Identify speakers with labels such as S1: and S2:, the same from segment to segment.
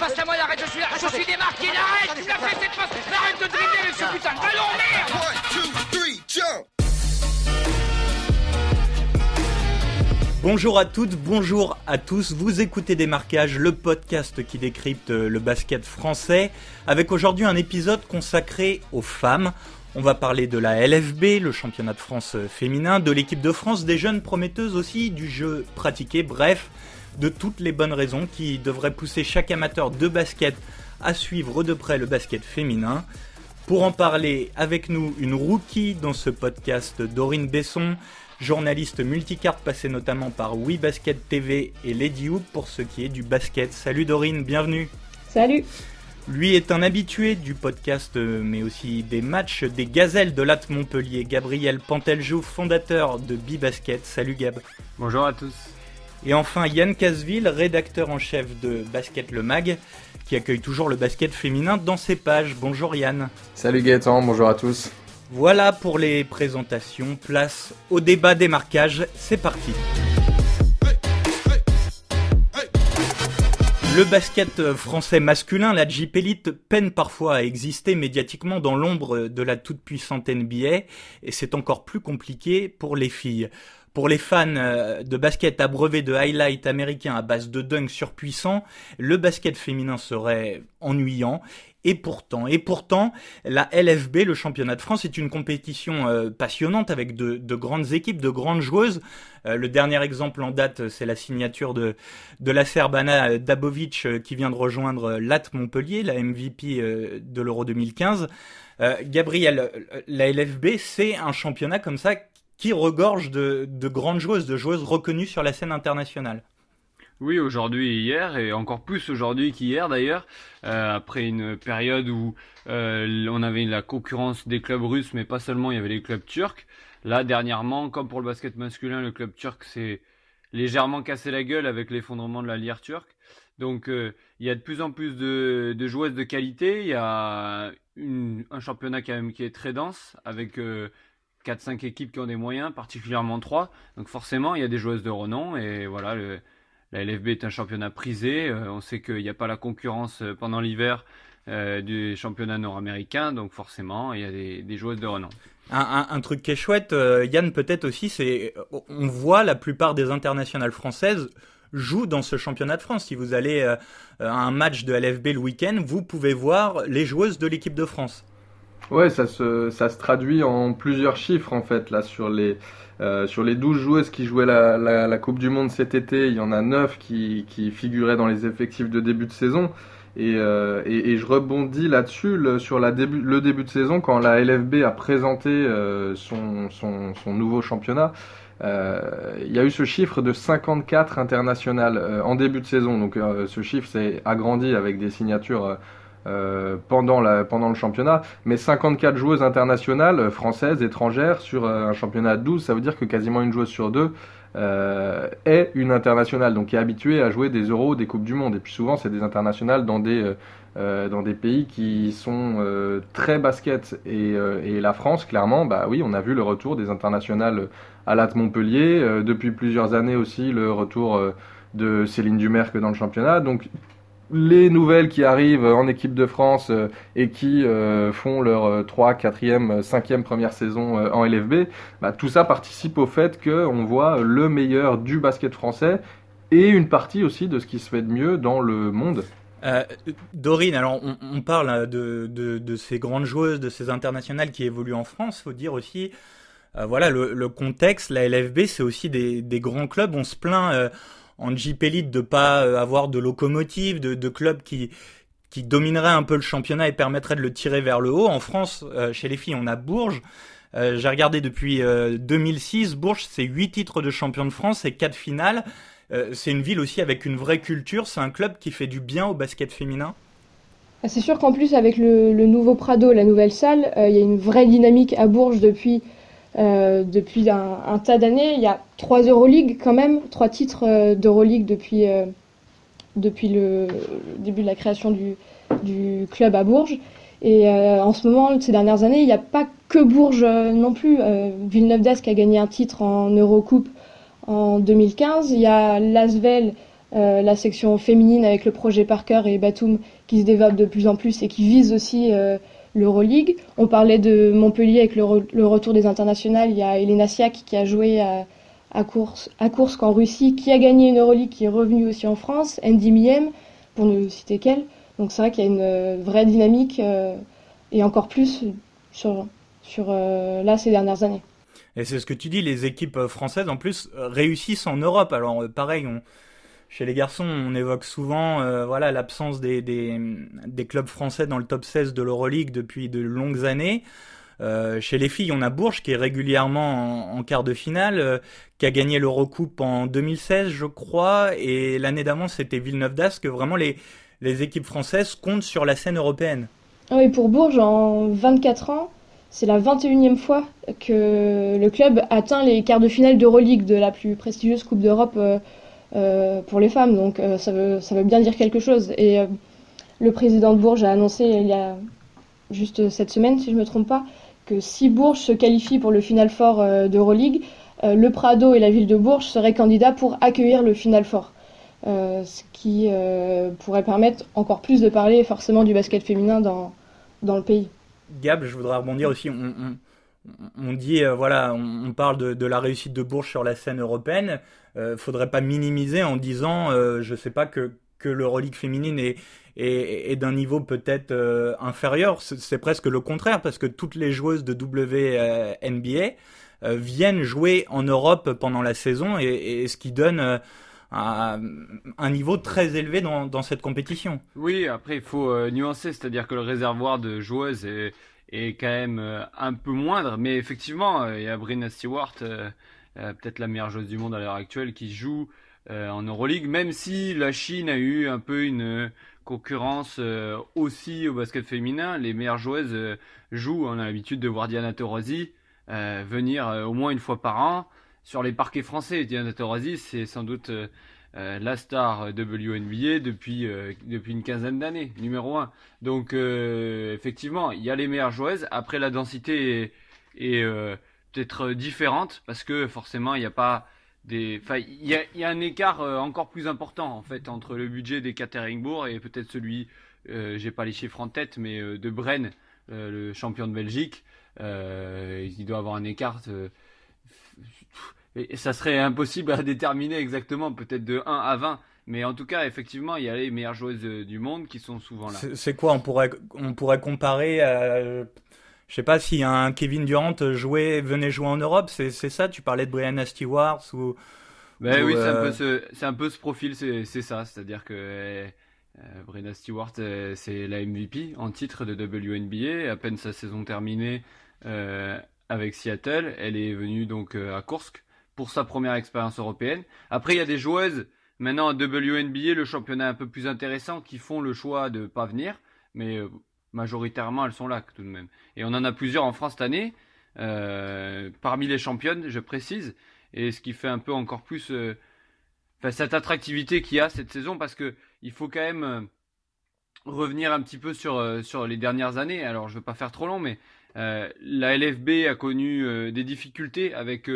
S1: Passe à moi, arrête, je suis là, je suis démarqué, arrête, tu l'as fait cette passe, arrête de dribbler avec ce putain de ballon, merde
S2: One, two, three, jump.
S3: Bonjour à toutes, bonjour à tous. Vous écoutez Démarquage, le podcast qui décrypte le basket français, avec aujourd'hui un épisode consacré aux femmes. On va parler de la LFB, le championnat de France féminin, de l'équipe de France, des jeunes prometteuses aussi, du jeu pratiqué, bref, de toutes les bonnes raisons qui devraient pousser chaque amateur de basket à suivre de près le basket féminin. Pour en parler avec nous, une rookie dans ce podcast, Dorine Besson, journaliste multicarte passée notamment par Oui Basket TV et Lady Hoop pour ce qui est du basket. Salut Dorine, bienvenue.
S4: Salut.
S3: Lui est un habitué du podcast, mais aussi des matchs des Gazelles de Latte Montpellier. Gabriel Panteljou, fondateur de B-Basket. Salut Gab.
S5: Bonjour à tous.
S3: Et enfin Yann Casville, rédacteur en chef de Basket Le Mag, qui accueille toujours le basket féminin dans ses pages. Bonjour Yann.
S6: Salut Gaëtan, bonjour à tous.
S3: Voilà pour les présentations. Place au débat des marquages. C'est parti. Le basket français masculin, la Jeep Elite, peine parfois à exister médiatiquement dans l'ombre de la toute-puissante NBA, et c'est encore plus compliqué pour les filles. Pour les fans de basket abreuvés de highlights américains à base de dunks surpuissants, le basket féminin serait ennuyant. Et pourtant, et pourtant, la LFB, le championnat de France, est une compétition euh, passionnante avec de, de, grandes équipes, de grandes joueuses. Euh, le dernier exemple en date, c'est la signature de, de la Serbana Dabovic euh, qui vient de rejoindre LAT Montpellier, la MVP de l'Euro 2015. Gabriel, la LFB, c'est un championnat comme ça qui regorge de, de grandes joueuses, de joueuses reconnues sur la scène internationale.
S5: Oui, aujourd'hui et hier, et encore plus aujourd'hui qu'hier d'ailleurs, euh, après une période où euh, on avait la concurrence des clubs russes, mais pas seulement, il y avait les clubs turcs. Là, dernièrement, comme pour le basket masculin, le club turc s'est légèrement cassé la gueule avec l'effondrement de la lire turque. Donc, euh, il y a de plus en plus de, joueuses de qualité. Il y a un championnat quand même qui est très dense, avec 4-5 équipes qui ont des moyens, particulièrement 3. Donc, forcément, il y a des joueuses de renom, et voilà, la LFB est un championnat prisé. Euh, on sait qu'il n'y a pas la concurrence euh, pendant l'hiver euh, du championnat nord-américain, donc forcément, il y a des, joueuses de renom.
S3: Un, un, truc qui est chouette, Yann, peut-être aussi, c'est on voit la plupart des internationales françaises jouent dans ce championnat de France. Si vous allez à un match de LFB le week-end, vous pouvez voir les joueuses de l'équipe de France.
S6: Ouais, ça se, ça se traduit en plusieurs chiffres en fait là sur les euh, sur les 12 joueuses qui jouaient la, la, Coupe du Monde cet été, il y en a 9 qui, qui figuraient dans les effectifs de début de saison. Et, euh, et, je rebondis là-dessus sur la début, le début de saison quand la LFB a présenté euh, son, son, son, nouveau championnat. Il y a eu ce chiffre de 54 internationales en début de saison. Donc ce chiffre s'est agrandi avec des signatures euh, pendant, le championnat. Mais 54 joueuses internationales, françaises, étrangères, sur euh, un championnat de 12, ça veut dire que quasiment une joueuse sur deux euh, est une internationale, donc est habituée à jouer des euros, des Coupes du Monde. Et puis souvent, c'est des internationales dans des, pays qui sont très basket. Et, et, la France, clairement, bah oui, on a vu le retour des internationales à l'AT Montpellier. depuis plusieurs années aussi, le retour de Céline Dumerc dans le championnat. Donc les nouvelles qui arrivent en équipe de France euh, et qui euh, font leur 3, 4e, 5e première saison euh, en LFB, bah, tout ça participe au fait qu'on voit le meilleur du basket français et une partie aussi de ce qui se fait de mieux dans le monde.
S3: Euh, Dorine, alors on, parle de, ces grandes joueuses, de ces internationales qui évoluent en France, faut dire aussi, euh, voilà, le, contexte, la LFB, c'est aussi des, grands clubs, on se plaint... Euh, en Jeep Elite de pas avoir de locomotive, de, clubs qui qui dominerait un peu le championnat et permettrait de le tirer vers le haut. En France, euh, chez les filles, on a Bourges. Euh, J'ai regardé depuis euh, 2006. Bourges, c'est huit titres de champion de France et quatre finales. c'est une ville aussi avec une vraie culture. C'est un club qui fait du bien au basket féminin.
S4: C'est sûr qu'en plus, avec le, nouveau Prado, la nouvelle salle, il y a une vraie dynamique à Bourges depuis euh, depuis un, tas d'années. Il y a trois Euroleague quand même, trois titres euh, d'Euroleague depuis, euh, depuis le, début de la création du, club à Bourges. Et euh, en ce moment, ces dernières années, il n'y a pas que Bourges non plus. Villeneuve d'Ascq a gagné un titre en Eurocoupe en 2015. Il y a Lasvel la section féminine avec le projet Parker et Batum qui se développe de plus en plus et qui vise aussi l'Euroleague. On parlait de Montpellier avec le, retour des internationales. Il y a Elena Siak qui a joué à, à course Russie, qui a gagné une Euroleague, qui est revenue aussi en France. Andy Miem, pour ne citer qu'elle. Donc c'est vrai qu'il y a une vraie dynamique et encore plus sur, sur là ces dernières années.
S3: Et c'est ce que tu dis, les équipes françaises en plus réussissent en Europe. Alors pareil, on, chez les garçons, on évoque souvent euh, voilà l'absence des, des, clubs français dans le top 16 de l'Euroleague depuis de longues années. Euh, chez les filles, on a Bourges qui est régulièrement en, quart de finale, euh, qui a gagné l'Eurocoupe en 2016, je crois, et l'année d'avant c'était Villeneuve d'Ascq. Vraiment, les, les équipes françaises comptent sur la scène européenne.
S4: Ah oui, pour Bourges, en 24 ans, c'est la 21e fois que le club atteint les quarts de finale d'Euroleague, de la plus prestigieuse Coupe d'Europe pour les femmes. Donc euh, ça, veut, bien dire quelque chose. Et le président de Bourges a annoncé il y a juste cette semaine, si je ne me trompe pas, que si Bourges se qualifie pour le Final Four d'Euroleague, le Prado et la ville de Bourges seraient candidats pour accueillir le Final Four. ce qui pourrait permettre encore plus de parler forcément du basket féminin dans, le pays.
S3: Gab, je voudrais rebondir aussi. Dit, euh, voilà, on, parle de, la réussite de Bourges sur la scène européenne. Euh, faudrait pas minimiser en disant, euh, je sais pas, que, que l'Euroleague féminine est, d'un niveau peut-être euh, inférieur. C'est presque le contraire, parce que toutes les joueuses de WNBA viennent jouer en Europe pendant la saison, et, ce qui donne un niveau très élevé dans, cette compétition.
S5: Oui, après il faut euh, nuancer, c'est-à-dire que le réservoir de joueuses est, est quand même euh, un peu moindre, mais effectivement, euh, il y a Brina Stewart, peut-être la meilleure joueuse du monde à l'heure actuelle, qui joue en Euroleague, même si la Chine a eu un peu une concurrence aussi au basket féminin. Les meilleures joueuses jouent, on a l'habitude de voir Diana Taurasi venir au moins une fois par an sur les parquets français. Diana Taurasi, c'est sans doute euh, euh, la star WNBA depuis, euh, depuis une quinzaine d'années, numéro un. Donc, effectivement, il y a les meilleures joueuses. Après, la densité est, peut-être différente parce que forcément, il n'y a pas des. Enfin, il y a, y a, un écart encore plus important en fait entre le budget des Cateringbourg et peut-être celui, j'ai pas les chiffres en tête, mais de Bren, le champion de Belgique. il doit avoir un écart et ça serait impossible à déterminer exactement, peut-être de 1 à 20. Mais en tout cas, effectivement, il y a les meilleures joueuses euh, du monde qui sont souvent là.
S3: C'est quoi On pourrait, on pourrait comparer à. Je sais pas si un Kevin Durant jouait, venait jouer en Europe, c'est ça? Tu parlais de Brianna Stewart ou.
S5: Ben oui, c'est un, peu ce, un peu ce profil, c'est ça. C'est-à-dire que euh, Brianna Stewart, euh, c'est la MVP en titre de WNBA. À peine sa saison terminée euh, avec Seattle, elle est venue donc à Kursk pour sa première expérience européenne. Après, il y a des joueuses, maintenant à WNBA, le championnat un peu plus intéressant, qui font le choix de pas venir, mais euh, majoritairement, elles sont là tout de même. Et on en a plusieurs en France cette année, euh, parmi les championnes, je précise, et ce qui fait un peu encore plus euh, cette attractivité qu'il y a cette saison, parce que il faut quand même revenir un petit peu sur, sur les dernières années. Alors, je ne veux pas faire trop long, mais la LFB a connu des difficultés avec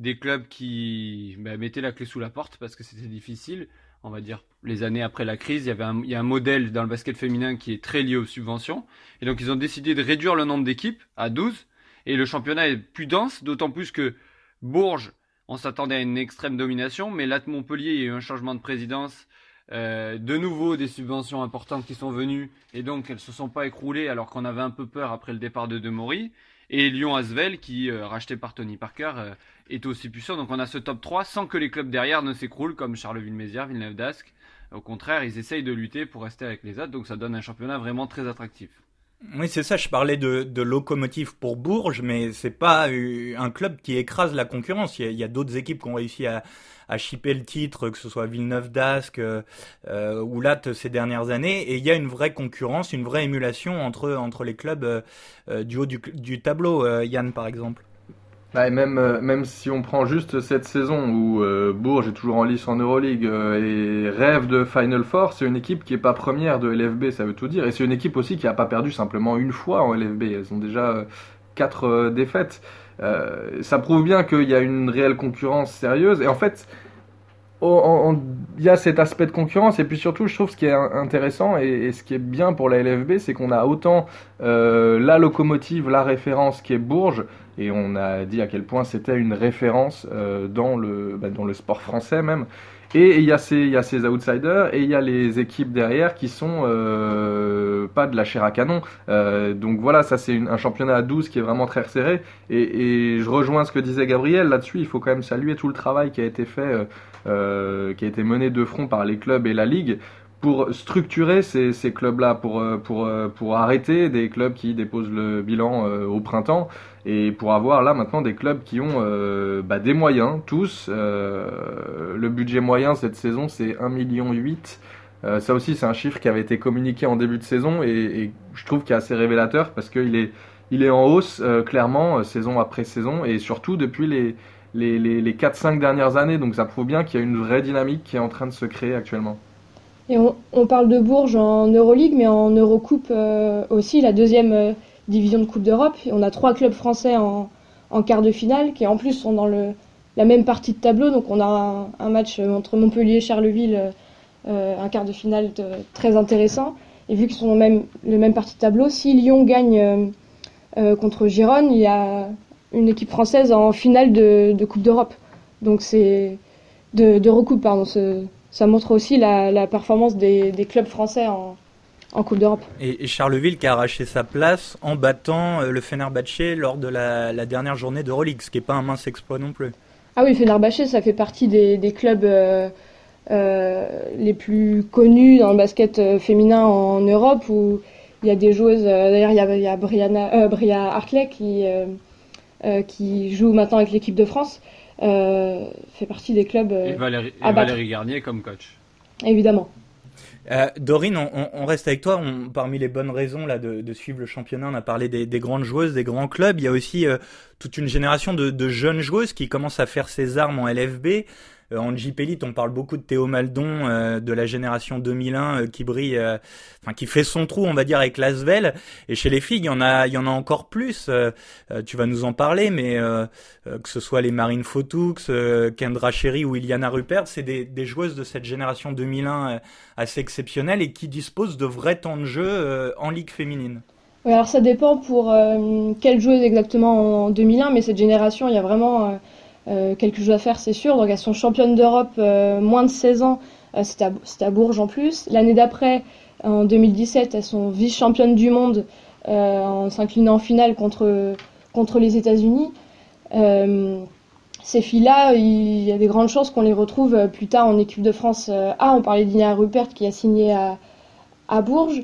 S5: des clubs qui bah, mettaient la clé sous la porte parce que c'était difficile. On va dire les années après la crise, il y avait un, a un modèle dans le basket féminin qui est très lié aux subventions. Et donc ils ont décidé de réduire le nombre d'équipes à 12. Et le championnat est plus dense, d'autant plus que Bourges, on s'attendait à une extrême domination, mais là Montpellier, il y a eu un changement de présidence. Euh, de nouveau des subventions importantes qui sont venues et donc elles se sont pas écroulées alors qu'on avait un peu peur après le départ de Demory et Lyon Asvel qui euh, racheté par Tony Parker euh, est aussi puissant. Donc on a ce top 3 sans que les clubs derrière ne s'écroulent comme Charleville-Mézières, Villeneuve d'Ascq. Au contraire, ils essayent de lutter pour rester avec les autres, donc ça donne un championnat vraiment très attractif.
S3: Oui, c'est ça. Je parlais de, de locomotive pour Bourges, mais c'est pas un club qui écrase la concurrence. Il y a, d'autres équipes qui ont réussi à, à chipper le titre, que ce soit Villeneuve d'Ascq euh, ou Latte ces dernières années. Et il y a une vraie concurrence, une vraie émulation entre entre les clubs euh, du haut du, du tableau. Euh, Yann, par exemple.
S6: Bah, même, euh, même si on prend juste cette saison où euh, Bourges est toujours en lice en Euroleague euh, et rêve de Final Four, c'est une équipe qui est pas première de LFB, ça veut tout dire. Et c'est une équipe aussi qui a pas perdu simplement une fois en LFB. Elles ont déjà quatre défaites. ça prouve bien qu'il y a une réelle concurrence sérieuse. Et en fait, il y a cet aspect de concurrence et puis surtout je trouve ce qui est intéressant et, ce qui est bien pour la LFB c'est qu'on a autant euh, la locomotive, la référence qui est Bourges et on a dit à quel point c'était une référence euh, dans, le, bah, dans le sport français même et il y, a ces, y a ces outsiders et il y a les équipes derrière qui sont euh, pas de la chair à canon. Euh, donc voilà, ça c'est un championnat à 12 qui est vraiment très resserré. Et, et, je rejoins ce que disait Gabriel là-dessus. Il faut quand même saluer tout le travail qui a été fait, euh, qui a été mené de front par les clubs et la ligue pour structurer ces, clubs-là, pour, euh, pour, euh, pour arrêter des clubs qui déposent le bilan au printemps et pour avoir là maintenant des clubs qui ont bah, des moyens, tous. le budget moyen cette saison c'est 1,8 million. Ça aussi c'est un chiffre qui avait été communiqué en début de saison et, et je trouve qu'il est assez révélateur parce qu'il est, il est en hausse clairement saison après saison et surtout depuis les, les, les, les 4-5 dernières années. Donc ça prouve bien qu'il y a une vraie dynamique qui est en train de se créer actuellement.
S4: Et on, parle de Bourges en Euroleague, mais en Eurocoupe euh, aussi, la deuxième euh, division de Coupe d'Europe. On a trois clubs français en, quart de finale, qui en plus sont dans la même partie de tableau. Donc on a un, match entre Montpellier et Charleville, euh, un quart de finale très intéressant. Et vu qu'ils sont dans le même partie de tableau, si Lyon gagne contre Gironne, il y a une équipe française en finale de, Coupe d'Europe. Donc c'est de, d'Eurocoupe, pardon. Ce, ça montre aussi la, performance des, clubs français en, Coupe d'Europe.
S3: Et, Charleville qui a arraché sa place en battant euh, le Fenerbahçe lors de la, dernière journée d'Euroleague, ce qui n'est pas un mince exploit non plus.
S4: Ah oui, le Fenerbahçe, ça fait partie des, clubs euh, euh, les plus connus dans le basket féminin en Europe, où il y a des joueuses, d'ailleurs il y a, il y a Brianna, Bria Hartley qui, qui joue maintenant avec l'équipe de France. Euh, fait partie des clubs.
S5: et Valérie, Valérie Garnier comme coach.
S4: Évidemment.
S3: Euh, Dorine, on, reste avec toi. parmi les bonnes raisons là de, suivre le championnat, on a parlé des, grandes joueuses, des grands clubs. Il y a aussi euh, toute une génération de, de, jeunes joueuses qui commencent à faire ses armes en LFB. Euh, en Jeep Elite, on parle beaucoup de Théo Maldon euh, de la génération 2001 euh, qui brille, enfin qui fait son trou, on va dire, avec Lasvel. Et chez les filles, il y en a, il y en a encore plus. tu vas nous en parler, mais que ce soit les Marine Fotoux, Kendra Cherry ou Iliana Rupert, c'est des, des, joueuses de cette génération 2001 assez exceptionnelles et qui disposent de vrais temps de jeu en ligue féminine.
S4: Alors ça dépend pour quelle joueuse exactement en 2001, mais cette génération, il y a vraiment euh, quelque chose à faire, c'est sûr. Donc elles sont championnes d'Europe euh, moins de 16 ans, euh, c'était à, à, Bourges en plus. L'année d'après, en 2017, elles sont vice-championnes du monde en s'inclinant en finale contre, les États-Unis. ces filles-là, il y a des grandes chances qu'on les retrouve plus tard en équipe de France A. On parlait d'Ina Rupert qui a signé à Bourges.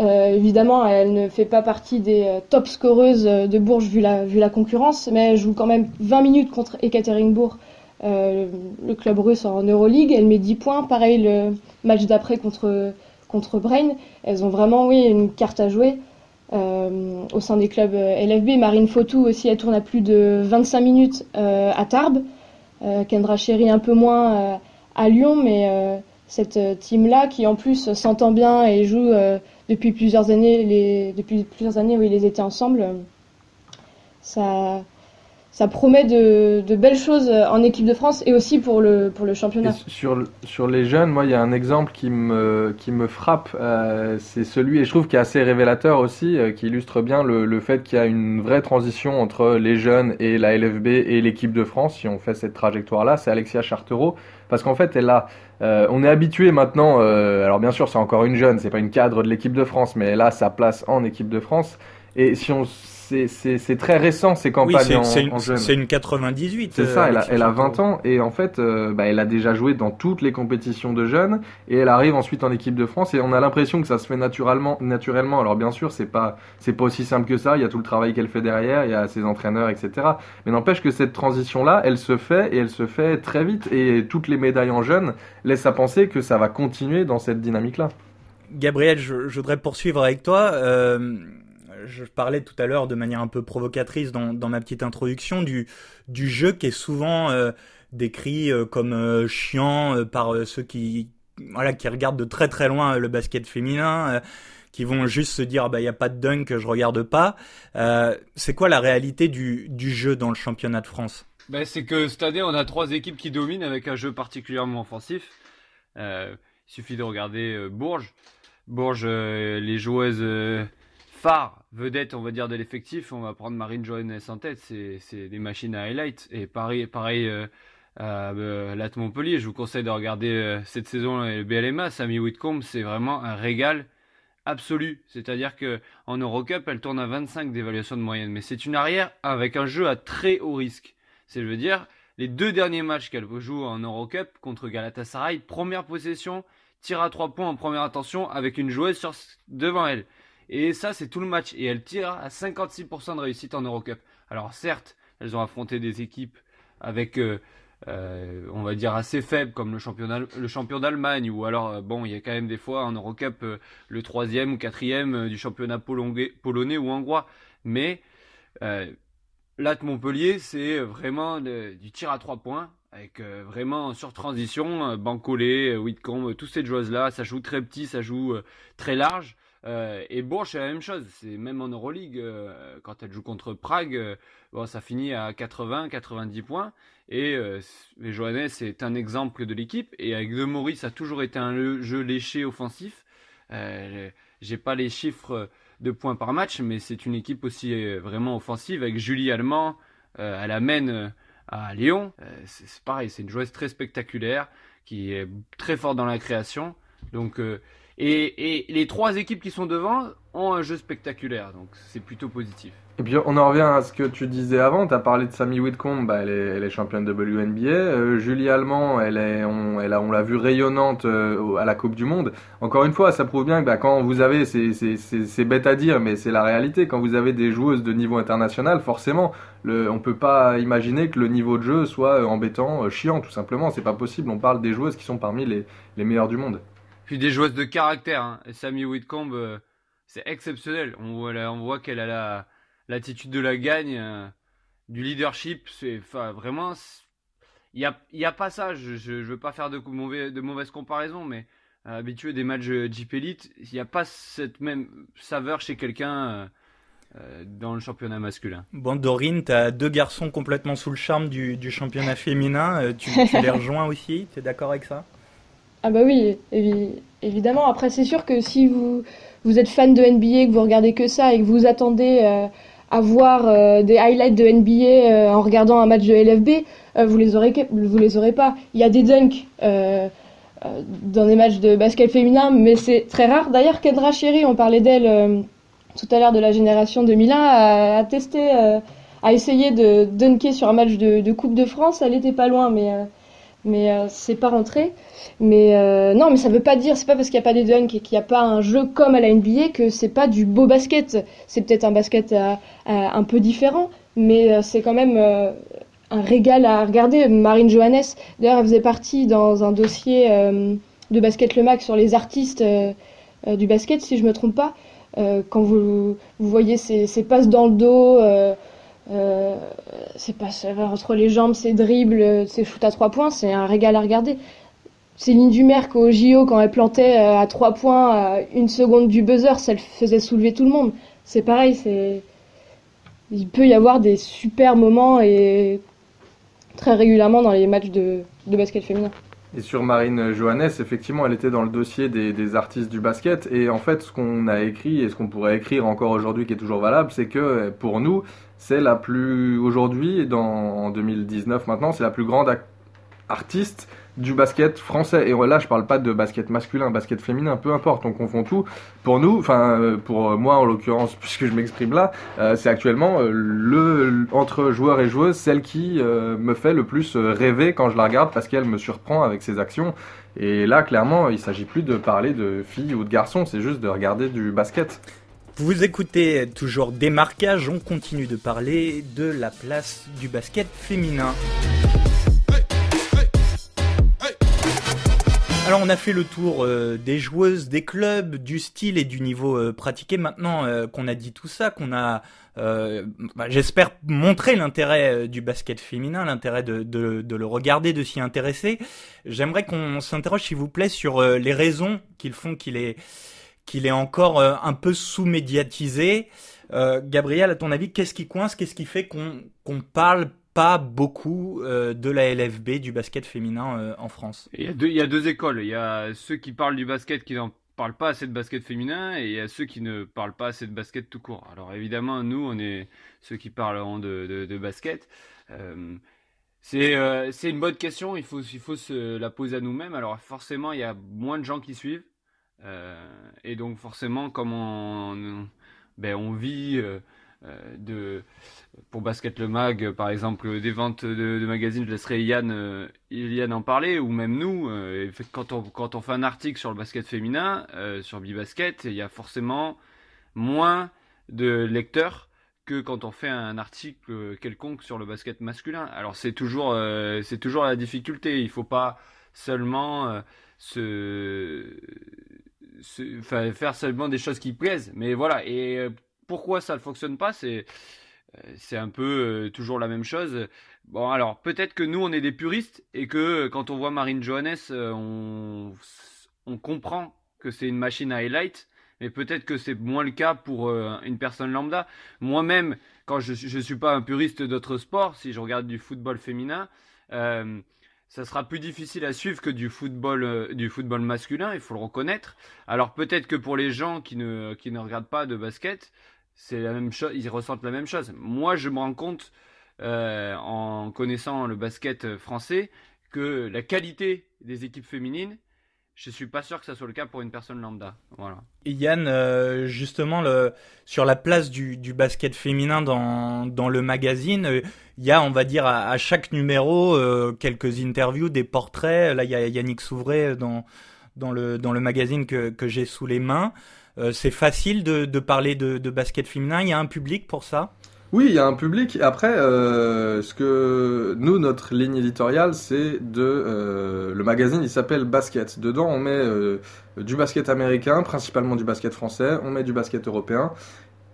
S4: Euh, évidemment, elle ne fait pas partie des euh, top scoreuses euh, de Bourges vu la, concurrence, mais elle joue quand même 20 minutes contre Ekaterinbourg, le club russe en Euroleague. Elle met 10 points. Pareil, le match d'après contre, contre Brain. Elles ont vraiment, oui, une carte à jouer au sein des clubs LFB. Marine Fautou aussi, elle tourne à plus de 25 minutes à Tarbes. Kendra Chéry un peu moins à Lyon, mais cette team-là qui en plus s'entend bien et joue depuis plusieurs années, les, depuis plusieurs années où ils étaient ensemble, ça, ça promet de, belles choses en équipe de France et aussi pour le, championnat.
S6: sur, les jeunes, moi, il y a un exemple qui me, frappe. Euh, c'est celui, et je trouve qu'il est assez révélateur aussi, euh, qui illustre bien le, fait qu'il y a une vraie transition entre les jeunes et la LFB et l'équipe de France, si on fait cette trajectoire-là. C'est Alexia Chartereau. Parce qu'en fait, elle a euh, on est habitué maintenant, alors bien sûr c'est encore une jeune, c'est pas une cadre de l'équipe de France, mais elle a sa place en équipe de France. Et si on c'est très récent ces campagnes
S3: oui,
S6: en,
S3: C'est une 98.
S6: C'est ça, euh, elle a, 20 ans et en fait, euh, bah, elle a déjà joué dans toutes les compétitions de jeunes et elle arrive ensuite en équipe de France et on a l'impression que ça se fait naturellement. naturellement. Alors bien sûr, c'est pas c'est pas aussi simple que ça. Il y a tout le travail qu'elle fait derrière, il y a ses entraîneurs, etc. Mais n'empêche que cette transition là, elle se fait et elle se fait très vite et toutes les médailles en jeunes laissent à penser que ça va continuer dans cette dynamique là.
S3: Gabriel, je, je voudrais poursuivre avec toi. Euh, je parlais tout à l'heure de manière un peu provocatrice dans, ma petite introduction du, jeu qui est souvent euh, décrit euh, comme euh, chiant par ceux qui, voilà, qui regardent de très très loin le basket féminin, qui vont juste se dire bah il y a pas de dunk, je regarde pas. c'est quoi la réalité du, du jeu dans le championnat de France?
S5: Ben, C'est que cette année, on a trois équipes qui dominent avec un jeu particulièrement offensif. Il suffit de regarder Bourges. Bourges, les joueuses phares, vedettes, on va dire, de l'effectif. On va prendre Marine Johannes en tête. C'est des machines à highlight. Et pareil, pareil à Lat Montpellier. Je vous conseille de regarder cette saison le BLMA. Sammy Whitcomb, c'est vraiment un régal absolu. C'est-à-dire que en Eurocup, elle tourne à 25 d'évaluation de moyenne. Mais c'est une arrière avec un jeu à très haut risque. C'est, je veux dire, les deux derniers matchs qu'elle joue en Eurocup contre Galatasaray, première possession, tire à trois points en première intention avec une joueuse devant elle. Et ça, c'est tout le match. Et elle tire à 56% de réussite en Eurocup. Alors certes, elles ont affronté des équipes avec euh, euh, on va dire assez faible comme le le champion d'Allemagne ou alors euh, bon il y a quand même des fois en Eurocup le troisième ou quatrième du championnat polonais ou hongrois mais là Montpellier c'est vraiment du tir à trois points avec vraiment sur transition Bancolé, Whitcomb toutes ces joueuses là ça joue très petit ça joue très large et Bourges c'est la même chose c'est même en Euroleague quand elle joue contre Prague bon ça finit à 80 90 points et euh, Johannes est un exemple de l'équipe. Et avec De Maurice, ça a toujours été un jeu léché offensif. Euh, J'ai pas les chiffres de points par match, mais c'est une équipe aussi euh, vraiment offensive. Avec Julie Allemand, euh, elle amène euh, à Lyon. c'est pareil, c'est une joueuse très spectaculaire qui est très forte dans la création. Donc, et, les trois équipes qui sont devant ont un jeu spectaculaire, donc c'est plutôt positif.
S6: Et puis on en revient à ce que tu disais avant, tu as parlé de Sammy Whitcomb, bah, elle, est, championne de WNBA. Euh, Julie Allemand, elle on, on l'a vue rayonnante euh, à la Coupe du Monde. Encore une fois, ça prouve bien que bah, quand vous avez, c'est bête à dire, mais c'est la réalité, quand vous avez des joueuses de niveau international, forcément, le, on peut pas imaginer que le niveau de jeu soit embêtant, euh, chiant, tout simplement. C'est pas possible. On parle des joueuses qui sont parmi les meilleures du monde.
S5: Puis des joueuses de caractère. Hein. Whitcomb, euh, c'est exceptionnel. On voit, qu'elle a la l'attitude de la gagne, euh, du leadership. C'est vraiment, il y a, a pas ça. Je, je, veux pas faire de, mauvais, de mauvaises comparaisons, mais euh, habitué des matchs Jeep Elite, il n'y a pas cette même saveur chez quelqu'un. Dans le championnat masculin.
S3: Bon, Dorine, tu as deux garçons complètement sous le charme du, du championnat féminin. Tu, tu les rejoins aussi? Tu es d'accord avec ça?
S4: Ah, bah oui, évidemment. Après, c'est sûr que si vous, vous êtes fan de NBA, que vous regardez que ça et que vous attendez avoir euh, des highlights de NBA euh, en regardant un match de LFB, euh, vous les aurez vous les aurez pas. Il y a des dunks dans des matchs de basket féminin, mais c'est très rare. D'ailleurs, Kendra Cherry, on parlait d'elle tout à l'heure de la génération 2001, a, a testé, a essayé de dunker sur un match de, de Coupe de France. Elle était pas loin, mais mais c'est pas rentré. Mais euh, non, mais ça veut pas dire, c'est pas parce qu'il n'y a pas des dunks et qu'il n'y a pas un jeu comme à la NBA que c'est pas du beau basket. C'est peut-être un basket euh, euh, un peu différent, mais c'est quand même un régal à regarder. Marine Johannes, d'ailleurs, elle faisait partie dans un dossier de Basket Le Max sur les artistes du basket, si je me trompe pas. quand vous, vous voyez ces, ces, passes dans le dos, euh, c'est passes entre les jambes, ces dribbles, ces shoots à trois points, c'est un régal à regarder. Céline Dumerc au JO, quand elle plantait euh, à 3 points à une seconde du buzzer, ça faisait soulever tout le monde. C'est pareil, il peut y avoir des super moments et très régulièrement dans les matchs de, basket féminin.
S6: Et sur Marine Johannes, effectivement, elle était dans le dossier des, artistes du basket. Et en fait, ce qu'on a écrit et ce qu'on pourrait écrire encore aujourd'hui, qui est toujours valable, c'est que pour nous, c'est la plus aujourd'hui, en 2019 maintenant, c'est la plus grande artiste du basket français. Et là, je parle pas de basket masculin, basket féminin, peu importe, on confond tout. Pour nous, enfin euh, pour moi en l'occurrence, puisque je m'exprime là, euh, c'est actuellement euh, le entre joueurs et joueuses celle qui me fait le plus rêver quand je la regarde parce qu'elle me surprend avec ses actions. Et là, clairement, il s'agit plus de parler de filles ou de garçons, c'est juste de regarder du basket.
S3: Vous écoutez toujours Démarquage, on continue de parler de la place du basket féminin. Alors on a fait le tour euh, des joueuses, des clubs, du style et du niveau euh, pratiqué. Maintenant euh, qu'on a dit tout ça, qu'on a, bah, j'espère, montré l'intérêt du basket féminin, l'intérêt de, de, le regarder, de s'y intéresser, j'aimerais qu'on s'interroge, s'il vous plaît, sur les raisons qui font qu'il est, qu'il est encore un peu sous-médiatisé. Gabriel, à ton avis, qu'est-ce qui coince Qu'est-ce qui fait qu'on qu'on parle pas beaucoup de la LFB, du basket féminin en France?
S5: Il y, a deux, écoles. Il y a ceux qui parlent du basket qui n'en parlent pas assez de basket féminin et il y a ceux qui ne parlent pas assez de basket tout court. Alors évidemment, nous, on est ceux qui parleront de, basket. Euh, c'est euh, c'est une bonne question, il faut, il faut se la poser à nous-mêmes. Alors forcément, il y a moins de gens qui suivent. Euh, et donc forcément, comme on, ben, vit euh, euh, de, pour Basket le Mag, par exemple, des ventes de, magazines, je laisserai Yann, Yann en parler, ou même nous, quand, on, fait un article sur le basket féminin, sur Bibasket, il y a forcément moins de lecteurs que quand on fait un article quelconque sur le basket masculin. Alors c'est toujours, toujours la difficulté. Il faut pas seulement se, faire seulement des choses qui plaisent, mais voilà. Et pourquoi ça ne fonctionne pas, c'est euh, c'est un peu euh, toujours la même chose. Bon, alors peut-être que nous on est des puristes et que euh, quand on voit Marine Johannes, on, on comprend que c'est une machine à highlight, mais peut-être que c'est moins le cas pour une personne lambda. Moi-même, quand je ne suis pas un puriste d'autres sports, si je regarde du football féminin, euh, ça sera plus difficile à suivre que du football, du football masculin, il faut le reconnaître. Alors peut-être que pour les gens qui ne, qui ne regardent pas de basket, c'est la même chose, ils ressentent la même chose. Moi, je me rends compte euh, en connaissant le basket français que la qualité des équipes féminines, je suis pas sûr que ça soit le cas pour une personne lambda. Voilà.
S3: Yann, euh, justement, sur la place du, basket féminin dans, le magazine, euh, il y a, on va dire, à, chaque numéro, euh, quelques interviews, des portraits. Là, il y a Yannick Souvray dans, le, magazine que, j'ai sous les mains. Euh, c'est facile de, parler de, basket féminin. Il y a un public pour ça?
S6: Oui, il y a un public. Après, euh, ce que nous, notre ligne éditoriale, c'est de euh, le magazine. Il s'appelle Basket. Dedans, on met euh, du basket américain, principalement du basket français. On met du basket européen.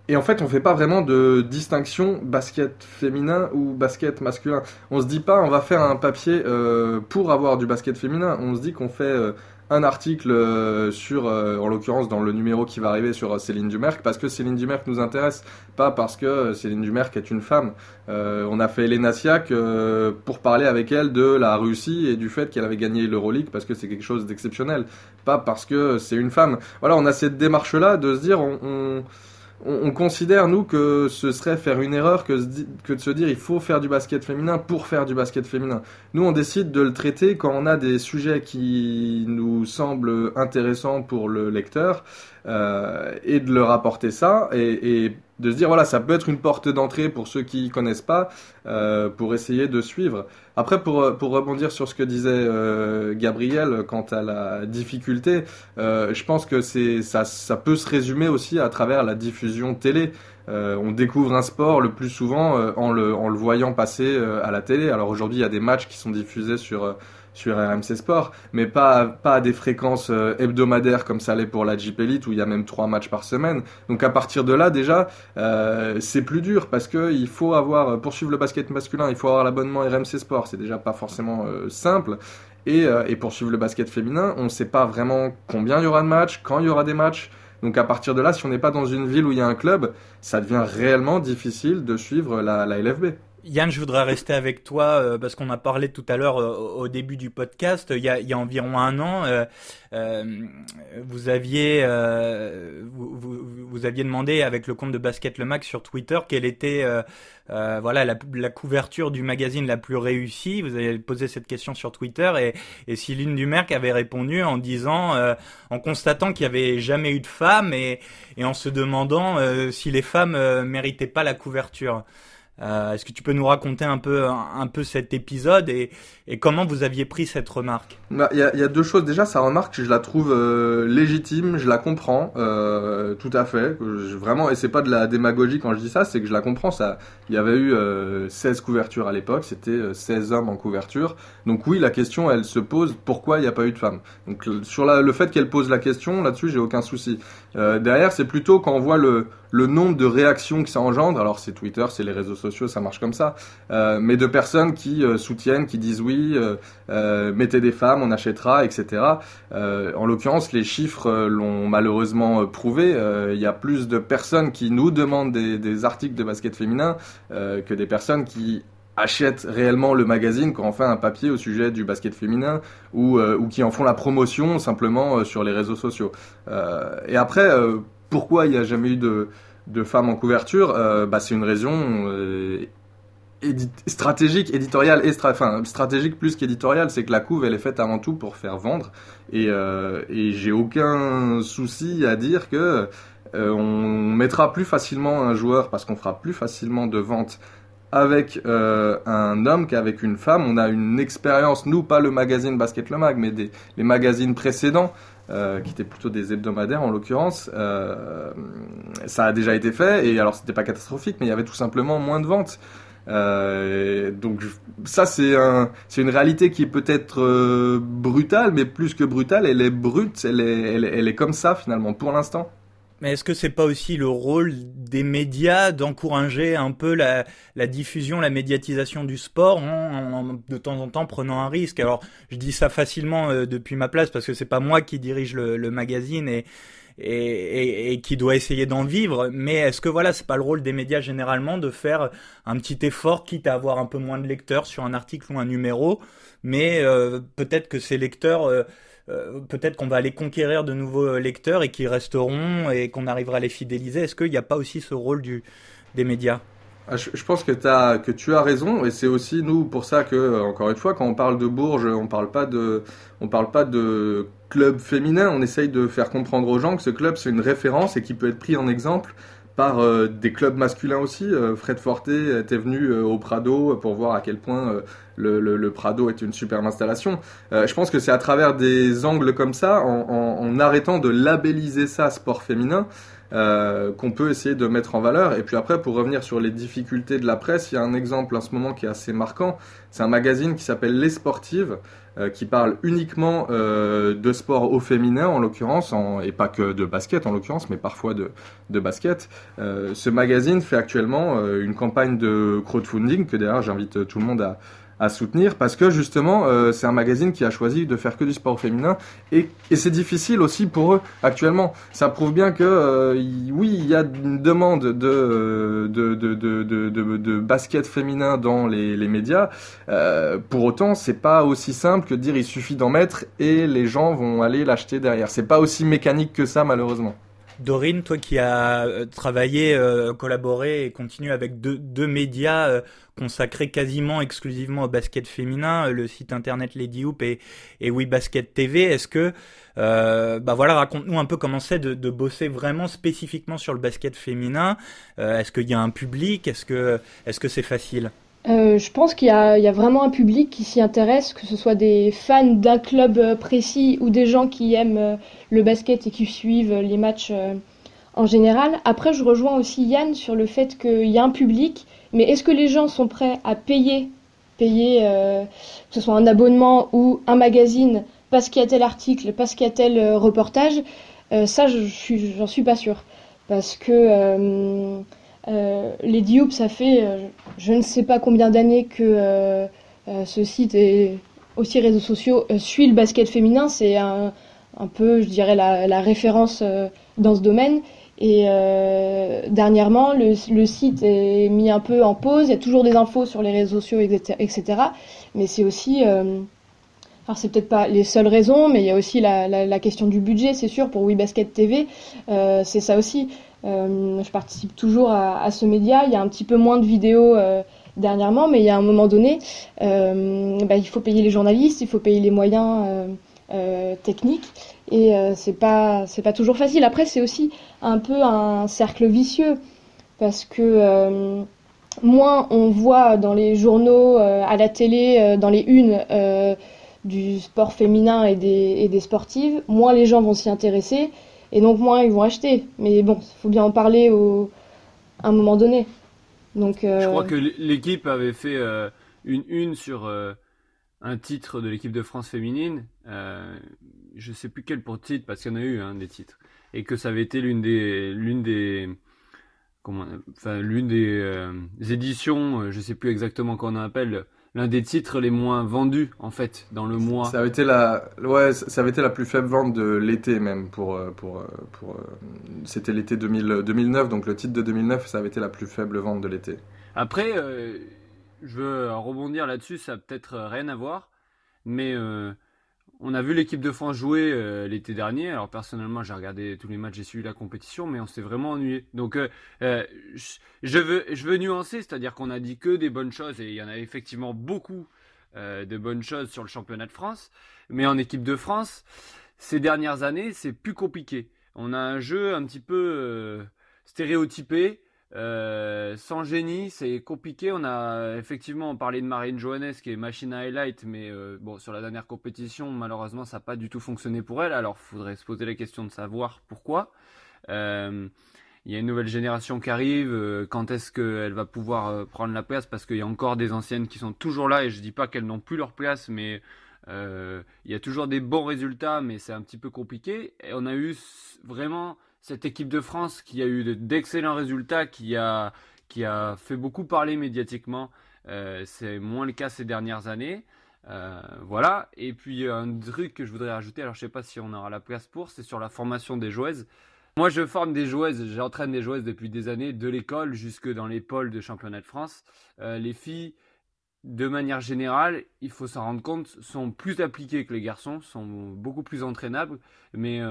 S6: Et en fait, on fait pas vraiment de distinction basket féminin ou basket masculin. On se dit pas, on va faire un papier euh, pour avoir du basket féminin. On se dit qu'on fait euh, un article euh, sur, euh, en l'occurrence dans le numéro qui va arriver sur euh, Céline Dumerc, parce que Céline Dumerc nous intéresse, pas parce que Céline Dumerc est une femme. on a fait Elena Siak pour parler avec elle de la Russie et du fait qu'elle avait gagné l'Euroleague, parce que c'est quelque chose d'exceptionnel, pas parce que c'est une femme. Voilà, on a cette démarche-là de se dire, on, on on, considère, nous, que ce serait faire une erreur que, que, de se dire il faut faire du basket féminin pour faire du basket féminin. Nous, on décide de le traiter quand on a des sujets qui nous semblent intéressants pour le lecteur euh, et de leur apporter ça et, de se dire voilà ça peut être une porte d'entrée pour ceux qui connaissent pas euh, pour essayer de suivre. Après pour pour rebondir sur ce que disait euh, Gabriel quant à la difficulté je pense que c'est ça ça peut se résumer aussi à travers la diffusion télé. On découvre un sport le plus souvent en le en le voyant passer à la télé. Alors aujourd'hui il y a des matchs qui sont diffusés sur sur RMC Sport, mais pas, pas à des fréquences euh, hebdomadaires comme ça l'est pour la Jeep Elite où il y a même trois matchs par semaine. Donc à partir de là déjà, euh, c'est plus dur parce que il faut avoir, pour suivre le basket masculin, il faut avoir l'abonnement RMC Sport. C'est déjà pas forcément euh, simple. Et, euh, et pour suivre le basket féminin, on ne sait pas vraiment combien il y aura de matchs, quand il y aura des matchs. Donc à partir de là, si on n'est pas dans une ville où il y a un club, ça devient réellement difficile de suivre la LFB.
S3: Yann, je voudrais rester avec toi euh, parce qu'on a parlé tout à l'heure euh, au début du podcast. Il y a, environ un an, euh, vous aviez vous, aviez demandé avec le compte de Basket Le Mag sur Twitter quelle était voilà la, la, couverture du magazine la plus réussie. Vous avez posé cette question sur Twitter et, et Céline Dumerc avait répondu en disant, en constatant qu'il n'y avait jamais eu de femmes et, et en se demandant si les femmes méritaient pas la couverture. Euh, Est-ce que tu peux nous raconter un peu, un, peu cet épisode et, et, comment vous aviez pris cette remarque?
S6: Il bah, y, a, y, a, deux choses. Déjà, sa remarque, je la trouve euh, légitime, je la comprends euh, tout à fait. Je, vraiment, et c'est pas de la démagogie quand je dis ça, c'est que je la comprends. Il y avait eu 16 euh, couvertures à l'époque, c'était 16 hommes en couverture. Donc oui, la question, elle se pose pourquoi il n'y a pas eu de femmes? Donc sur la, le fait qu'elle pose la question, là-dessus, j'ai aucun souci. Derrière, c'est plutôt quand on voit le, nombre de réactions que ça engendre. Alors c'est Twitter, c'est les réseaux sociaux, ça marche comme ça. Euh, mais de personnes qui euh, soutiennent, qui disent oui, euh, euh mettez des femmes, on achètera, etc. Euh, en l'occurrence, les chiffres l'ont malheureusement prouvé. Il y a plus de personnes qui nous demandent des, des articles de basket féminin que des personnes qui achètent réellement le magazine quand on fait un papier au sujet du basket féminin ou, ou qui en font la promotion simplement sur les réseaux sociaux. et après, pourquoi il n'y a jamais eu de, de femmes en couverture bah, C'est une raison stratégique, éditorial et enfin stratégique plus qu'éditorial, c'est que la couve elle est faite avant tout pour faire vendre et, euh, et j'ai aucun souci à dire que euh, on mettra plus facilement un joueur parce qu'on fera plus facilement de ventes avec euh, un homme qu'avec une femme. On a une expérience, nous pas le magazine Basket Le Mag, mais les magazines précédents. Euh, qui étaient plutôt des hebdomadaires en l'occurrence, euh, ça a déjà été fait et alors c'était pas catastrophique, mais il y avait tout simplement moins de ventes. Donc ça c'est un, c'est une réalité qui est peut-être brutale, mais plus que brutale, elle est brute, elle est comme ça finalement pour l'instant.
S3: Est-ce que c'est pas aussi le rôle des médias d'encourager un peu la, diffusion, la médiatisation du sport en, de temps en temps prenant un risque? Alors je dis ça facilement euh, depuis ma place parce que c'est pas moi qui dirige le, magazine et, qui doit essayer d'en vivre. Mais est-ce que voilà, c'est pas le rôle des médias généralement de faire un petit effort, quitte à avoir un peu moins de lecteurs sur un article ou un numéro, mais euh, peut-être que ces lecteurs euh, euh, peut-être qu'on va aller conquérir de nouveaux lecteurs et qui resteront et qu'on arrivera à les fidéliser. Est-ce qu'il n'y a pas aussi ce rôle du, des médias?
S6: Ah, je, pense que, tu as raison et c'est aussi nous pour ça que encore une fois quand on parle de Bourges on parle pas de on parle pas de club féminin on essaye de faire comprendre aux gens que ce club c'est une référence et qui peut être pris en exemple par euh, des clubs masculins aussi. Euh, Fred Forte était venu euh, au Prado pour voir à quel point le, le, Prado est une superbe installation. je pense que c'est à travers des angles comme ça, en, en, en arrêtant de labelliser ça sport féminin, euh, qu'on peut essayer de mettre en valeur. Et puis après, pour revenir sur les difficultés de la presse, il y a un exemple en ce moment qui est assez marquant. C'est un magazine qui s'appelle Les Sportives, euh, qui parle uniquement euh, de sport au féminin en l'occurrence, et pas que de basket en l'occurrence, mais parfois de, de basket. ce magazine fait actuellement une campagne de crowdfunding que d'ailleurs j'invite tout le monde à, à soutenir parce que justement euh, c'est un magazine qui a choisi de faire que du sport féminin et, et c'est difficile aussi pour eux actuellement. Ça prouve bien que euh, oui il y a une demande de de, de, de, de, de basket féminin dans les, les médias. Euh, pour autant c'est pas aussi simple que de dire il suffit d'en mettre et les gens vont aller l'acheter derrière. C'est pas aussi mécanique que ça malheureusement.
S3: Dorine, toi qui as euh, travaillé, euh, collaboré et continue avec deux, médias euh, consacrés quasiment exclusivement au basket féminin, le site internet Lady Hoop et, et Oui Basket TV, est-ce que, bah voilà, raconte-nous un peu comment c'est de, bosser vraiment spécifiquement sur le basket féminin. est-ce qu'il y a un public? Est-ce que c'est facile?
S4: Euh, je pense qu'il y, a vraiment un public qui s'y intéresse, que ce soit des fans d'un club euh, précis ou des gens qui aiment euh, le basket et qui suivent les matchs en général. Après, je rejoins aussi Yann sur le fait qu'il y a un public, mais est-ce que les gens sont prêts à payer, payer que ce soit un abonnement ou un magazine parce qu'il y a tel article, parce qu'il y a tel reportage? Ça, je j'en suis, pas sûre. Parce que les Diop, ça fait euh, je ne sais pas combien d'années que euh, ce site et aussi réseaux sociaux suit le basket féminin. C'est un, peu, je dirais, la, référence dans ce domaine. Et dernièrement, le, site est mis un peu en pause. Il y a toujours des infos sur les réseaux sociaux, etc. Mais c'est aussi alors c'est peut-être pas les seules raisons, mais il y a aussi la, question du budget, c'est sûr, pour WeBasket TV. Euh, c'est ça aussi. Euh, je participe toujours à, ce média. Il y a un petit peu moins de vidéos euh, dernièrement, mais il y a un moment donné, euh, bah, il faut payer les journalistes, il faut payer les moyens techniques, et c'est pas c'est pas toujours facile. Après, c'est aussi un peu un cercle vicieux parce que moins on voit dans les journaux, à la télé, dans les unes du sport féminin et des sportives, moins les gens vont s'y intéresser et donc moins ils vont acheter. Mais bon, il faut bien en parler au, à un moment donné.
S5: Euh... Je crois que l'équipe avait fait euh, une une sur euh, un titre de l'équipe de France féminine. Je sais plus quel pour titre parce qu'il y en a eu hein, des titres et que ça avait été l'une des l'une des comment enfin l'une des euh, éditions, je sais plus exactement comment on appelle l'un des titres les moins vendus en fait dans le mois.
S6: Ça avait été la, ouais, ça avait été la plus faible vente de l'été même pour euh, pour euh, pour. Euh, c'était l'été 2009 donc le titre de 2009 ça avait été la plus faible vente de l'été.
S5: Après, je veux rebondir là-dessus, ça peut-être rien à voir, mais on a vu l'équipe de France jouer euh, l'été dernier. Alors personnellement, j'ai regardé tous les matchs, j'ai suivi la compétition, mais on s'est vraiment ennuyé. Donc euh, euh, je, veux, je veux nuancer, c'est-à-dire qu'on a dit que des bonnes choses et il y en a effectivement beaucoup de bonnes choses sur le championnat de France. Mais en équipe de France, ces dernières années, c'est plus compliqué. On a un jeu un petit peu stéréotypé. Euh, sans génie, c'est compliqué. On a effectivement parlé de Marine Johannes qui est machine à highlight, mais euh, bon, sur la dernière compétition, malheureusement, ça n'a pas du tout fonctionné pour elle. Alors, il faudrait se poser la question de savoir pourquoi. Euh, il y a une nouvelle génération qui arrive. quand est-ce qu'elle va pouvoir prendre la place? Parce qu'il y a encore des anciennes qui sont toujours là, et je dis pas qu'elles n'ont plus leur place, mais il y a toujours des bons résultats, mais c'est un petit peu compliqué. Et on a eu vraiment cette équipe de France qui a eu d'excellents résultats, qui a, qui a fait beaucoup parler médiatiquement. Euh, c'est moins le cas ces dernières années. Euh, voilà. Et puis un truc que je voudrais rajouter, alors je sais pas si on aura la place pour, c'est sur la formation des joueuses. Moi, je forme des joueuses, j'entraîne des joueuses depuis des années, de l'école jusque dans les pôles de championnat de France. Euh, les filles, de manière générale, il faut s'en rendre compte, sont plus appliquées que les garçons, sont beaucoup plus entraînables, mais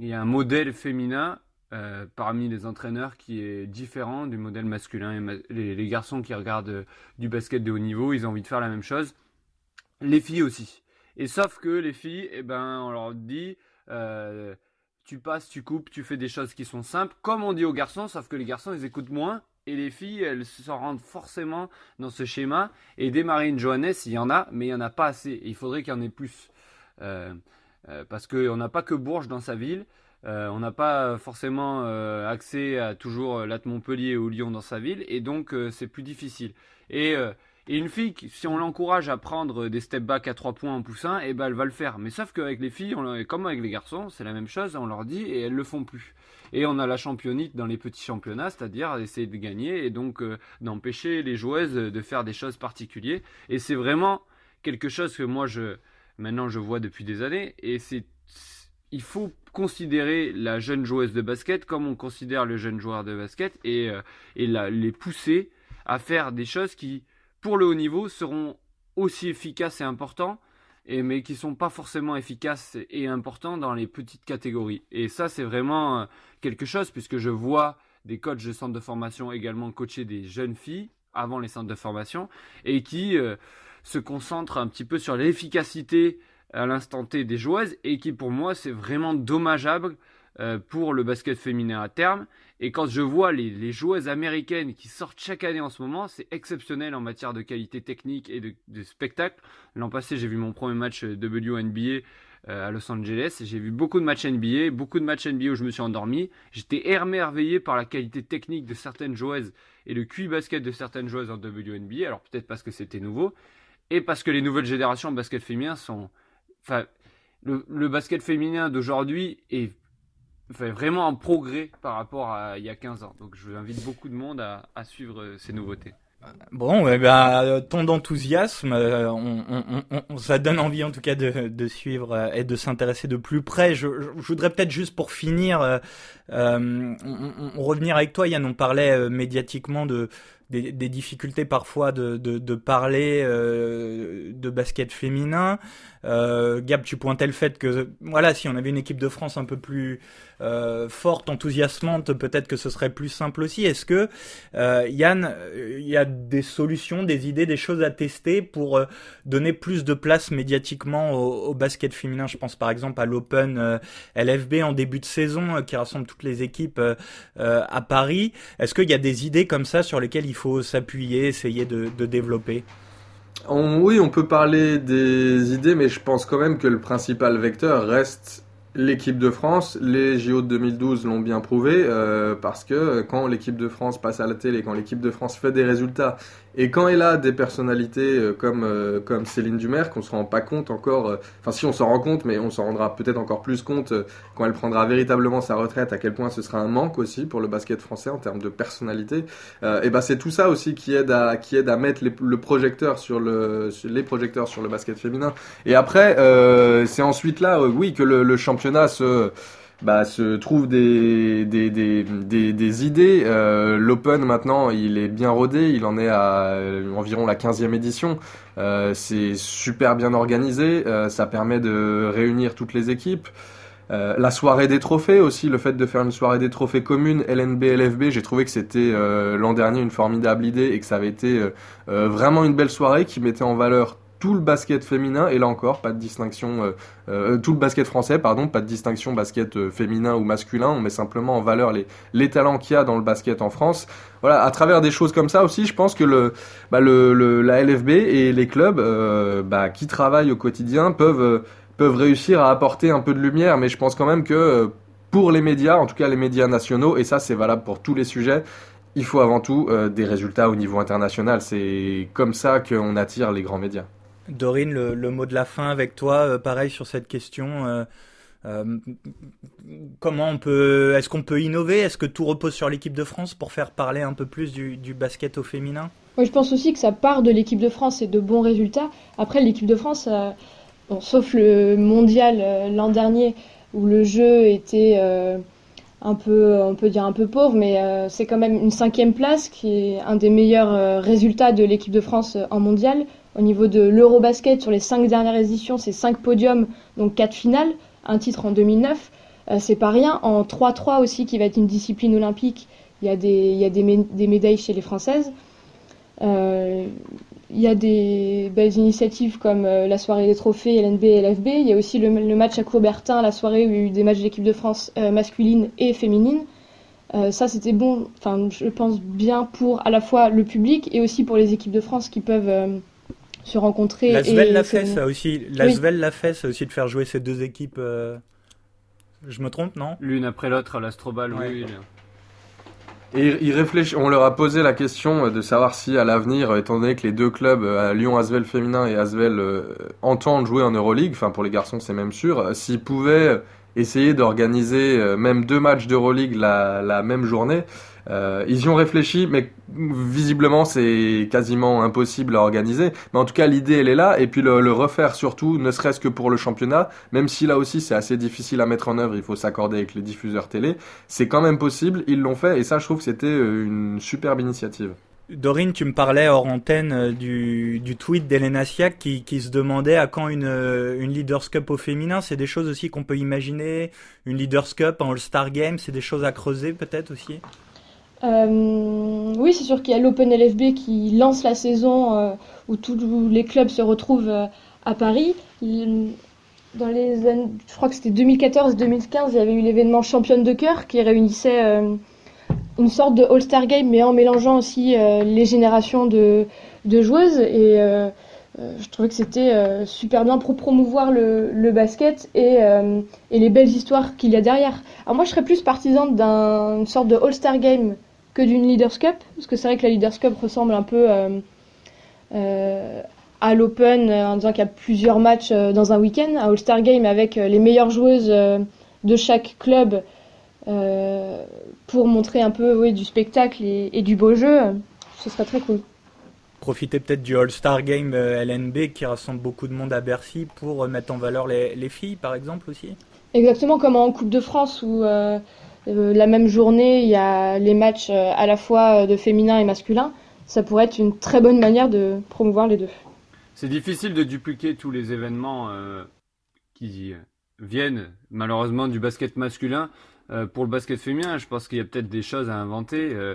S5: il y a un modèle féminin euh, parmi les entraîneurs qui est différent du modèle masculin. les, garçons qui regardent euh, du basket de haut niveau, ils ont envie de faire la même chose. Les filles aussi. Et sauf que les filles, eh ben, on leur dit, euh, tu passes, tu coupes, tu fais des choses qui sont simples, comme on dit aux garçons, sauf que les garçons, ils écoutent moins. Et les filles, elles se rendent forcément dans ce schéma. Et des Marines Johannes, il y en a, mais il n'y en a pas assez. il faudrait qu'il y en ait plus. Parce qu'on n'a pas que Bourges dans sa ville. Euh, on n'a pas forcément euh, accès à toujours Latte Montpellier ou Lyon dans sa ville, et donc c'est plus difficile. Et, une fille, si on l'encourage à prendre des step back à 3 points en poussin, eh ben elle va le faire. Mais sauf qu'avec les filles, comme avec les garçons, c'est la même chose, on leur dit et elles le font plus. Et on a la championnite dans les petits championnats, c'est-à-dire essayer de gagner et donc d'empêcher les joueuses de faire des choses particulières. Et c'est vraiment quelque chose que moi je, maintenant je vois depuis des années. Et c'est, il faut considérer la jeune joueuse de basket comme on considère le jeune joueur de basket et, euh, et les pousser à faire des choses qui, pour le haut niveau, seront aussi efficaces et importants, et, mais qui sont pas forcément efficaces et importants dans les petites catégories. Et ça, c'est vraiment euh, quelque chose puisque je vois des coachs de centres de formation également coacher des jeunes filles avant les centres de formation et qui euh, se concentre un petit peu sur l'efficacité à l'instant T des joueuses et qui pour moi c'est vraiment dommageable euh, pour le basket féminin à terme. Et quand je vois les, joueuses américaines qui sortent chaque année en ce moment, c'est exceptionnel en matière de qualité technique et de, spectacle. L'an passé, j'ai vu mon premier match WNBA euh, à Los Angeles. J'ai vu beaucoup de matchs NBA, beaucoup de matchs NBA où je me suis endormi. J'étais émerveillé par la qualité technique de certaines joueuses et le QI basket de certaines joueuses en WNBA. Alors peut-être parce que c'était nouveau, et parce que les nouvelles générations de basket féminin sont. Enfin, le, basket féminin d'aujourd'hui est vraiment en progrès par rapport à il y a 15 ans. Donc je invite beaucoup de monde à, suivre ces nouveautés.
S3: Bon, eh ben, ton enthousiasme, euh, ça donne envie en tout cas de, suivre euh, et de s'intéresser de plus près. Je, voudrais peut-être juste pour finir, euh, revenir avec toi, Yann, on parlait médiatiquement de des, des, difficultés parfois de, de, de parler euh, de basket féminin. Euh, Gab, tu pointais le fait que voilà, si on avait une équipe de France un peu plus euh, forte, enthousiasmante, peut-être que ce serait plus simple aussi. Est-ce que euh, Yann, il y a des solutions, des idées, des choses à tester pour euh, donner plus de place médiatiquement au, basket féminin? Je pense par exemple à l'Open euh, LFB en début de saison qui rassemble toutes les équipes à Paris. Est-ce qu'il y a des idées comme ça sur lesquelles il faut s'appuyer, essayer de, développer?
S6: Oui, on peut parler des idées, mais je pense quand même que le principal vecteur reste L'équipe de France, les JO de 2012 l'ont bien prouvé, euh, parce que quand l'équipe de France passe à la télé, quand l'équipe de France fait des résultats, et quand elle a des personnalités euh, comme, euh, comme Céline Dumer, qu'on se rend pas compte encore, enfin si on s'en rend compte, mais on s'en rendra peut-être encore plus compte quand elle prendra véritablement sa retraite, à quel point ce sera un manque aussi pour le basket français en termes de personnalité. et ben c'est tout ça aussi qui aide à, qui aide à mettre le projecteur sur le, les projecteurs sur le basket féminin. Et après, c'est ensuite là, oui, que le, le championnat se bah, se trouvent des, des, idées. Euh, L'Open maintenant, il est bien rodé, il en est à euh, environ la 15e édition. Euh, c'est super bien organisé, ça permet de réunir toutes les équipes. La soirée des trophées aussi, le fait de faire une soirée des trophées commune LNB LFB, j'ai trouvé que c'était l'an dernier une formidable idée et que ça avait été vraiment une belle soirée qui mettait en valeur tout le basket féminin et là encore pas de distinction euh, euh, tout le basket français pardon pas de distinction basket euh, féminin ou masculin on met simplement en valeur les talents qu'il y a dans le basket en France voilà à travers des choses comme ça aussi je pense que bah, la LFB et les clubs bah, qui travaillent au quotidien peuvent réussir à apporter un peu de lumière mais je pense quand même que pour les médias en tout cas les médias nationaux et ça c'est valable pour tous les sujets il faut avant tout des résultats au niveau international. C'est comme ça qu'on attire les grands médias.
S3: Dorine, le, mot de la fin avec toi, euh, pareil sur cette question. Euh, euh, comment on peut, est-ce qu'on peut innover? Est-ce que tout repose sur l'équipe de France pour faire parler un peu plus du, basket au féminin?
S4: Moi, je pense aussi que ça part de l'équipe de France et de bons résultats. Après, l'équipe de France, sauf le mondial l'an dernier où le jeu était un peu, on peut dire un peu pauvre, mais c'est quand même une cinquième place qui est un des meilleurs résultats de l'équipe de France en mondial. Au niveau de l'Eurobasket, sur les cinq dernières éditions, c'est cinq podiums, donc quatre finales, un titre en 2009. Euh, c'est pas rien. En 3-3 aussi, qui va être une discipline olympique, il y a des, il y a des, des médailles chez les Françaises. Euh, il y a des belles initiatives comme euh, la soirée des trophées LNB et LFB. Il y a aussi le, match à Courbertin, la soirée où il y a eu des matchs d'équipe de France masculine et féminine. Ça, c'était bon, enfin, je pense bien pour à la fois le public et aussi pour les équipes de France qui peuvent se rencontrer.
S3: L'Asvel l'a fait, ça aussi. L'Asvel oui. l'a fait, ça aussi, de faire jouer ces deux équipes. Euh... Je me trompe, non?
S5: L'une après l'autre à l'Astrobal, ouais. oui. oui.
S6: Et il réfléchit, on leur a posé la question de savoir si à l'avenir, étant donné que les deux clubs, Lyon Asvel féminin et Asvel, euh, entendent jouer en Euroleague, enfin pour les garçons c'est même sûr, s'ils pouvaient essayer d'organiser euh, même deux matchs d'Euroleague la, la même journée. Euh, ils y ont réfléchi, mais visiblement c'est quasiment impossible à organiser. Mais en tout cas, l'idée elle est là, et puis le, refaire surtout, ne serait-ce que pour le championnat, même si là aussi c'est assez difficile à mettre en œuvre, il faut s'accorder avec les diffuseurs télé. C'est quand même possible, ils l'ont fait, et ça je trouve que c'était euh, une superbe initiative.
S3: Dorine, tu me parlais hors antenne euh, du, tweet d'Elena Siak qui, se demandait à quand une, une Leaders Cup au féminin. C'est des choses aussi qu'on peut imaginer. Une Leaders Cup, un All-Star Game, c'est des choses à creuser peut-être aussi
S4: euh, Oui, c'est sûr qu'il y a l'Open LFB qui lance la saison euh, où tous les clubs se retrouvent euh, à Paris. Dans les années, je crois que c'était 2014-2015, il y avait eu l'événement Championne de cœur qui réunissait une sorte de All-Star Game, mais en mélangeant aussi les générations de, joueuses. Et je trouvais que c'était super bien pour promouvoir le, le basket et, et, les belles histoires qu'il y a derrière. Alors moi, je serais plus partisane d'une sorte de All-Star Game que d'une Leaders Cup, parce que c'est vrai que la Leaders Cup ressemble un peu à l'Open en disant qu'il y a plusieurs matchs dans un week-end, à All-Star Game avec les meilleures joueuses de chaque club euh, pour montrer un peu oui, du spectacle et, et, du beau jeu, ce serait très cool.
S3: Profiter peut-être du All-Star Game euh, LNB qui rassemble beaucoup de monde à Bercy pour euh, mettre en valeur les, les filles, par exemple, aussi
S4: Exactement comme en Coupe de France où euh, la même journée il y a les matchs à la fois de féminin et masculin. Ça pourrait être une très bonne manière de promouvoir les deux.
S5: C'est difficile de dupliquer tous les événements qui viennent malheureusement du basket masculin euh, pour le basket féminin, je pense qu'il y a peut-être des choses à inventer. Euh,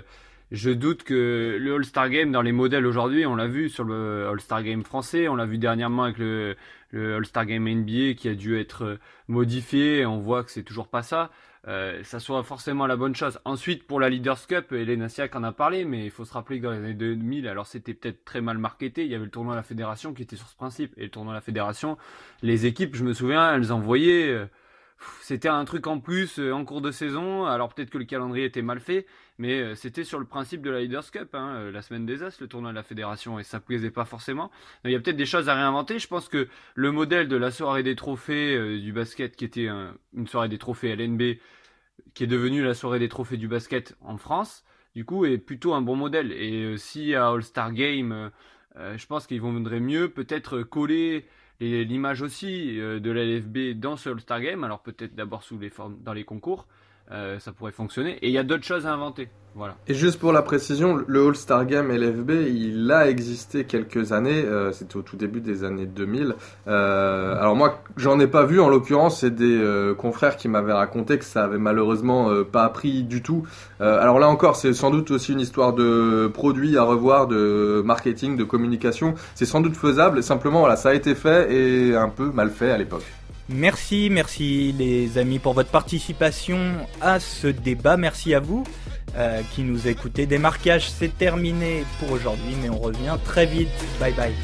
S5: je doute que le All-Star Game dans les modèles aujourd'hui, on l'a vu sur le All-Star Game français, on l'a vu dernièrement avec le, le All-Star Game NBA qui a dû être modifié, on voit que c'est toujours pas ça. Euh, ça soit forcément la bonne chose. Ensuite, pour la Leaders Cup, Elena Siak en a parlé, mais il faut se rappeler que dans les années 2000, alors c'était peut-être très mal marketé, il y avait le tournoi de la fédération qui était sur ce principe. Et le tournoi de la fédération, les équipes, je me souviens, elles envoyaient... Euh, c'était un truc en plus euh, en cours de saison. Alors peut-être que le calendrier était mal fait, mais euh, c'était sur le principe de la Leaders Cup, hein, euh, la semaine des As, le tournoi de la fédération, et ça plaisait pas forcément. Il y a peut-être des choses à réinventer. Je pense que le modèle de la soirée des trophées euh, du basket, qui était un, une soirée des trophées LNB, qui est devenue la soirée des trophées du basket en France, du coup, est plutôt un bon modèle. Et si à All-Star Game, je pense qu'il vaudrait mieux peut-être coller l'image aussi de la LFB dans ce All-Star Game. Alors peut-être d'abord sous les formes dans les concours, ça pourrait fonctionner. Et il y a d'autres choses à inventer.
S6: Et juste pour la précision, le All-Star Game LFB, il a existé quelques années, euh, c'était au tout début des années 2000. Euh, alors moi, j'en ai pas vu, en l'occurrence, c'est des euh, confrères qui m'avaient raconté que ça avait malheureusement pas appris du tout. alors là encore, c'est sans doute aussi une histoire de produits à revoir, de marketing, de communication. C'est sans doute faisable, simplement voilà, ça a été fait et un peu mal fait à l'époque.
S3: Merci, merci les amis pour votre participation à ce débat. Merci à vous. Euh, qui nous écoutez. Démarquage, c'est terminé pour aujourd'hui, mais on revient très vite. Bye bye.